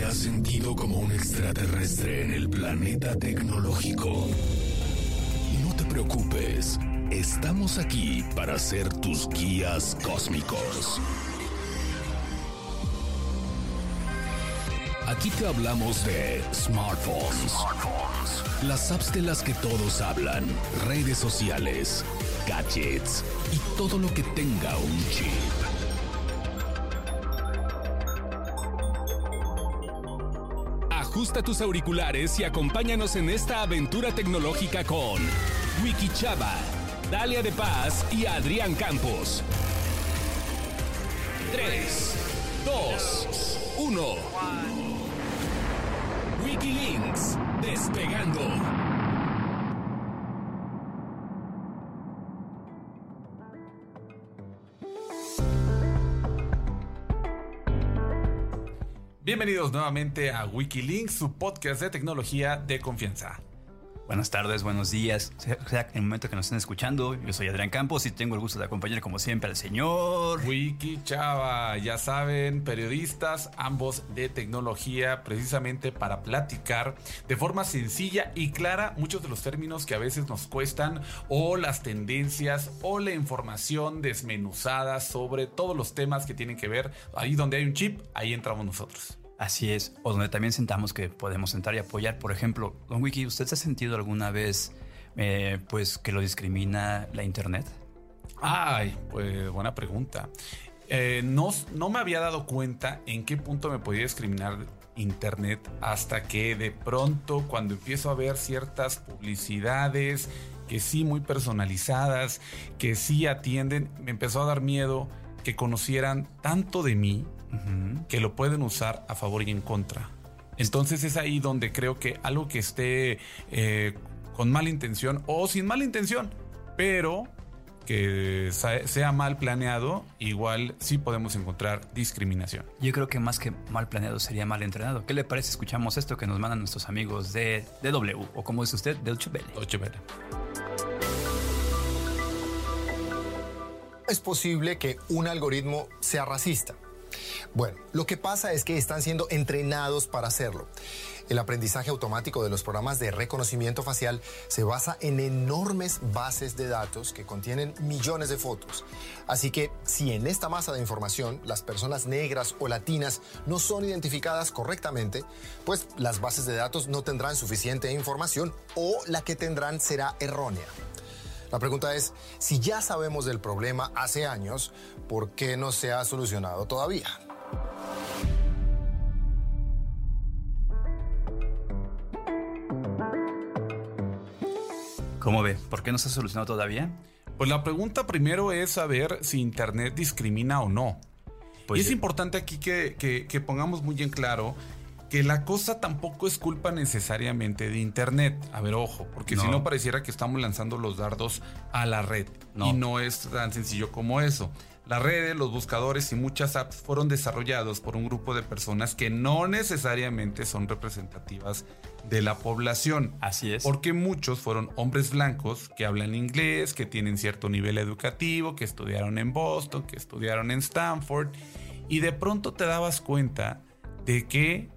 te has sentido como un extraterrestre en el planeta tecnológico? No te preocupes, estamos aquí para ser tus guías cósmicos. Aquí te hablamos de smartphones, las apps de las que todos hablan, redes sociales, gadgets y todo lo que tenga un chip. Ajusta tus auriculares y acompáñanos en esta aventura tecnológica con Wiki Chava, Dalia de Paz y Adrián Campos. 3, 2, 1. Wikilinks, despegando. Bienvenidos nuevamente a Wikilinks, su podcast de tecnología de confianza. Buenas tardes, buenos días, sea en el momento que nos estén escuchando. Yo soy Adrián Campos y tengo el gusto de acompañar como siempre al señor Wiki Chava, ya saben, periodistas, ambos de tecnología, precisamente para platicar de forma sencilla y clara muchos de los términos que a veces nos cuestan o las tendencias o la información desmenuzada sobre todos los temas que tienen que ver. Ahí donde hay un chip, ahí entramos nosotros. Así es, o donde también sentamos que podemos sentar y apoyar. Por ejemplo, Don Wiki, ¿usted se ha sentido alguna vez eh, pues que lo discrimina la Internet? Ay, pues buena pregunta. Eh, no, no me había dado cuenta en qué punto me podía discriminar Internet hasta que de pronto cuando empiezo a ver ciertas publicidades que sí muy personalizadas, que sí atienden, me empezó a dar miedo que conocieran tanto de mí que lo pueden usar a favor y en contra. Entonces es ahí donde creo que algo que esté eh, con mala intención o sin mala intención, pero que sea mal planeado, igual sí podemos encontrar discriminación. Yo creo que más que mal planeado sería mal entrenado. ¿Qué le parece? Escuchamos esto que nos mandan nuestros amigos de DW o como dice usted, de Ochebele. Es posible que un algoritmo sea racista bueno, lo que pasa es que están siendo entrenados para hacerlo. El aprendizaje automático de los programas de reconocimiento facial se basa en enormes bases de datos que contienen millones de fotos. Así que si en esta masa de información las personas negras o latinas no son identificadas correctamente, pues las bases de datos no tendrán suficiente información o la que tendrán será errónea. La pregunta es, si ya sabemos del problema hace años, ¿por qué no se ha solucionado todavía? ¿Cómo ve? ¿Por qué no se ha solucionado todavía? Pues la pregunta primero es saber si Internet discrimina o no. Pues y es importante aquí que, que, pongamos muy en claro que la cosa tampoco es culpa necesariamente de Internet. A ver, ojo, porque si no pareciera que estamos lanzando los dardos a la red. Y no es tan sencillo como eso. Las redes, los buscadores y muchas apps fueron desarrollados por un grupo de personas que no necesariamente son representativas de la población. Así es. Porque muchos fueron hombres blancos que hablan inglés, que tienen cierto nivel educativo, que estudiaron en Boston, que estudiaron en Stanford. Y de pronto te dabas cuenta de que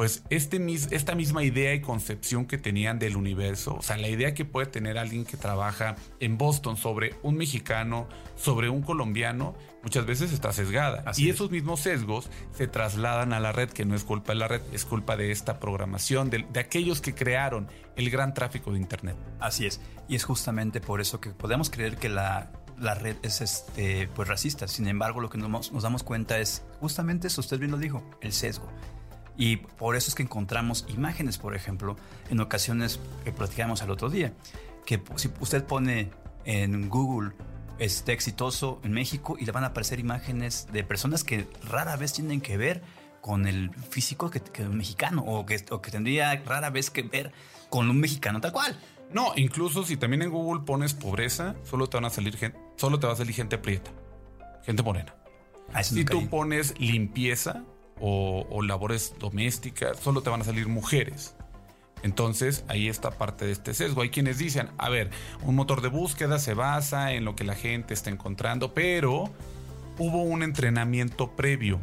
pues este, esta misma idea y concepción que tenían del universo, o sea, la idea que puede tener alguien que trabaja en Boston sobre un mexicano, sobre un colombiano, muchas veces está sesgada. y esos mismos sesgos se trasladan a la red, que no es culpa de la red, es culpa de esta programación, de, aquellos que crearon el gran tráfico de Internet. Así es, y es justamente por eso que podemos creer que la, la red es este, pues racista. Sin embargo, lo que nos, nos damos cuenta es justamente eso, usted bien lo dijo, el sesgo. Y por eso es que encontramos imágenes, por ejemplo, en ocasiones que platicamos el otro día, que si usted pone en Google este exitoso en México y le van a aparecer imágenes de personas que rara vez tienen que ver con el físico que, que mexicano o que, o que tendría rara vez que ver con un mexicano tal cual. No, incluso si también en Google pones pobreza, solo te van a salir gente, solo te va a salir gente prieta, gente morena. Ah, si tú pones limpieza, o, labores domésticas, solo te van a salir mujeres. Entonces ahí está parte de este sesgo. Hay quienes dicen, a ver, un motor de búsqueda se basa en lo que la gente está encontrando, pero hubo un entrenamiento previo.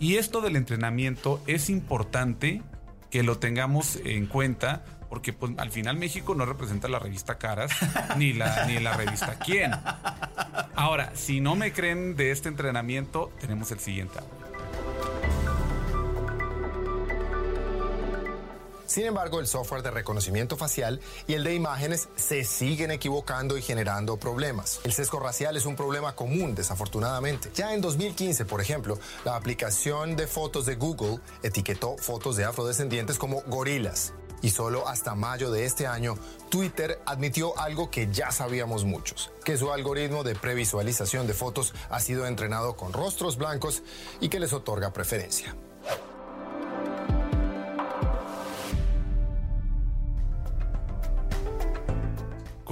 Y esto del entrenamiento es importante que lo tengamos en cuenta porque pues, al final México no representa la revista Caras ni la, ni la revista Quién. Ahora, si no me creen de este entrenamiento, tenemos el siguiente Sin embargo, el software de reconocimiento facial y el de imágenes se siguen equivocando y generando problemas. El sesgo racial es un problema común, desafortunadamente. Ya en 2015, por ejemplo, la aplicación de fotos de Google etiquetó fotos de afrodescendientes como gorilas. Y solo hasta mayo de este año, Twitter admitió algo que ya sabíamos muchos, que su algoritmo de previsualización de fotos ha sido entrenado con rostros blancos y que les otorga preferencia.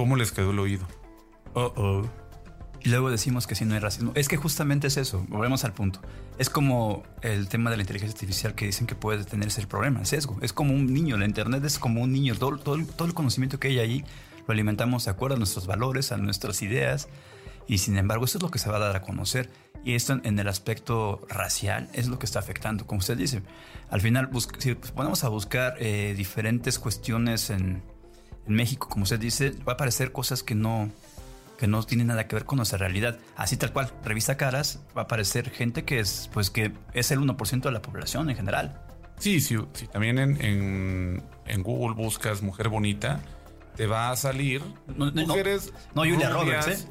¿Cómo les quedó el oído? Oh, oh. Y luego decimos que si no hay racismo. Es que justamente es eso, volvemos al punto. Es como el tema de la inteligencia artificial que dicen que puede tenerse el problema, el sesgo. Es como un niño, la Internet es como un niño. Todo, todo, todo el conocimiento que hay ahí lo alimentamos de acuerdo a nuestros valores, a nuestras ideas. Y sin embargo, eso es lo que se va a dar a conocer. Y esto en el aspecto racial es lo que está afectando, como usted dice. Al final, si ponemos a buscar eh, diferentes cuestiones en, en México, como usted dice, va a aparecer cosas que no, que no tienen nada que ver con nuestra realidad. Así tal cual, revista caras, va a aparecer gente que es, pues que es el 1% de la población en general. Sí, sí, sí. También en, en, Google buscas mujer bonita, te va a salir mujeres. No, Julia Roberts, ¿eh?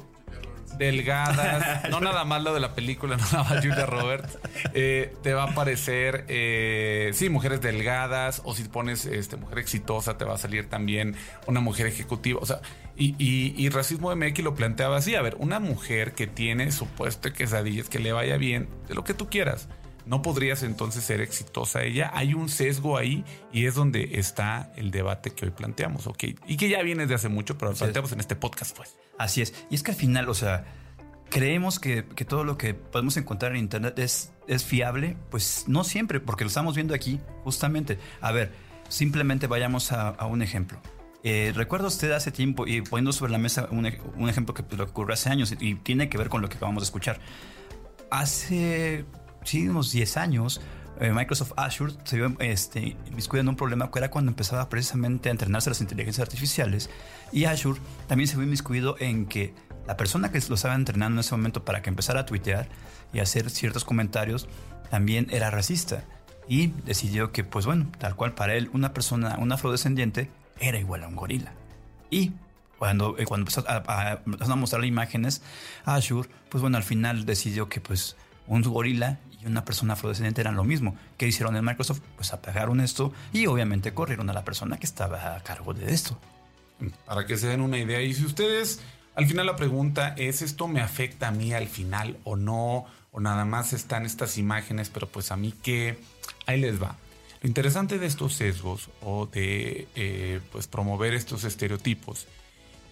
Delgadas, no nada más lo de la película, no nada más Julia Roberts, eh, te va a aparecer, eh, sí, mujeres delgadas, o si pones este, mujer exitosa, te va a salir también una mujer ejecutiva, o sea, y, y, y Racismo MX lo planteaba así, a ver, una mujer que tiene supuesto quesadillas, que le vaya bien, de lo que tú quieras no podrías entonces ser exitosa ella. Hay un sesgo ahí y es donde está el debate que hoy planteamos, ¿ok? Y que ya viene de hace mucho, pero lo planteamos en este podcast, pues. Así es. Y es que al final, o sea, creemos que, todo lo que podemos encontrar en Internet es, es fiable, pues no siempre, porque lo estamos viendo aquí justamente. A ver, simplemente vayamos a, un ejemplo. Eh, recuerdo usted hace tiempo y poniendo sobre la mesa un, un ejemplo que, lo ocurrió hace años y, y tiene que ver con lo que acabamos de escuchar. Hace sí, unos 10 años, eh, Microsoft Azure se vio este, en un problema que era cuando empezaba precisamente a entrenarse las inteligencias artificiales. Y Azure también se vio inmiscuido en que la persona que lo estaba entrenando en ese momento para que empezara a tuitear y hacer ciertos comentarios también era racista. Y decidió que, pues bueno, tal cual para él, una persona, un afrodescendiente, era igual a un gorila. Y cuando, eh, cuando empezó a, a, mostrar imágenes a Azure, pues bueno, al final decidió que pues un gorila y una persona afrodescendiente eran lo mismo. ¿Qué hicieron en Microsoft? Pues apagaron esto y obviamente corrieron a la persona que estaba a cargo de esto. Para que se den una idea. Y si ustedes, al final la pregunta es, ¿esto me afecta a mí al final o no? O nada más están estas imágenes, pero pues a mí qué, ahí les va. Lo interesante de estos sesgos o de eh, pues promover estos estereotipos,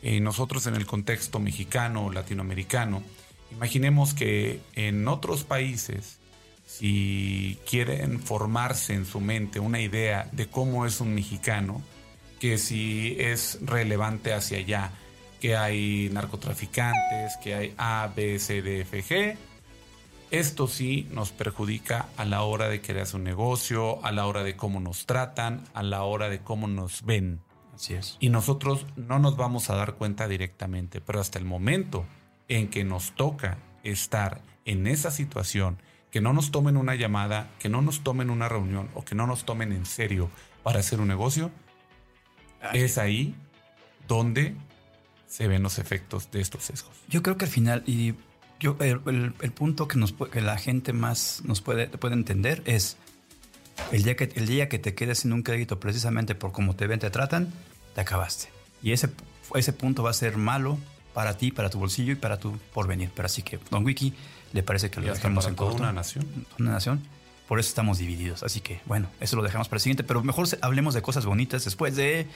eh, nosotros en el contexto mexicano o latinoamericano, imaginemos que en otros países si quieren formarse en su mente una idea de cómo es un mexicano, que si es relevante hacia allá, que hay narcotraficantes, que hay A, B, C, D, F, G, esto sí nos perjudica a la hora de crear un negocio, a la hora de cómo nos tratan, a la hora de cómo nos ven. Así es. Y nosotros no nos vamos a dar cuenta directamente, pero hasta el momento en que nos toca estar en esa situación que no nos tomen una llamada, que no nos tomen una reunión o que no nos tomen en serio para hacer un negocio, es ahí donde se ven los efectos de estos sesgos. Yo creo que al final, y yo, el, punto que, nos, que la gente más nos puede, puede entender es el día, que, el día que te quedes sin un crédito precisamente por cómo te ven, te tratan, te acabaste. Y ese, ese punto va a ser malo para ti, para tu bolsillo y para tu porvenir. Pero así que, Don Wiki, le parece que lo dejamos en toda una nación. Una nación. Por eso estamos divididos. Así que, bueno, eso lo dejamos para el siguiente. Pero mejor hablemos de cosas bonitas después de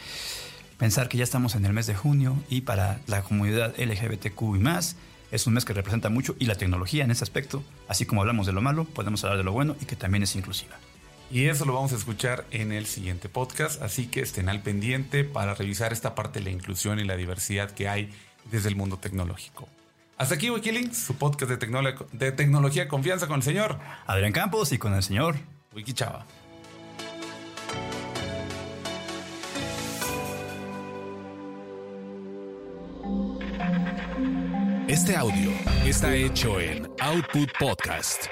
pensar que ya estamos en el mes de junio y para la comunidad LGBTQ y más. Es un mes que representa mucho y la tecnología en ese aspecto, así como hablamos de lo malo, podemos hablar de lo bueno y que también es inclusiva. Y eso lo vamos a escuchar en el siguiente podcast, así que estén al pendiente para revisar esta parte de la inclusión y la diversidad que hay desde el mundo tecnológico. Hasta aquí Wikilinks, su podcast de, de tecnología confianza con el señor Adrián Campos y con el señor. Wiki Chava. Este audio está hecho en Output Podcast.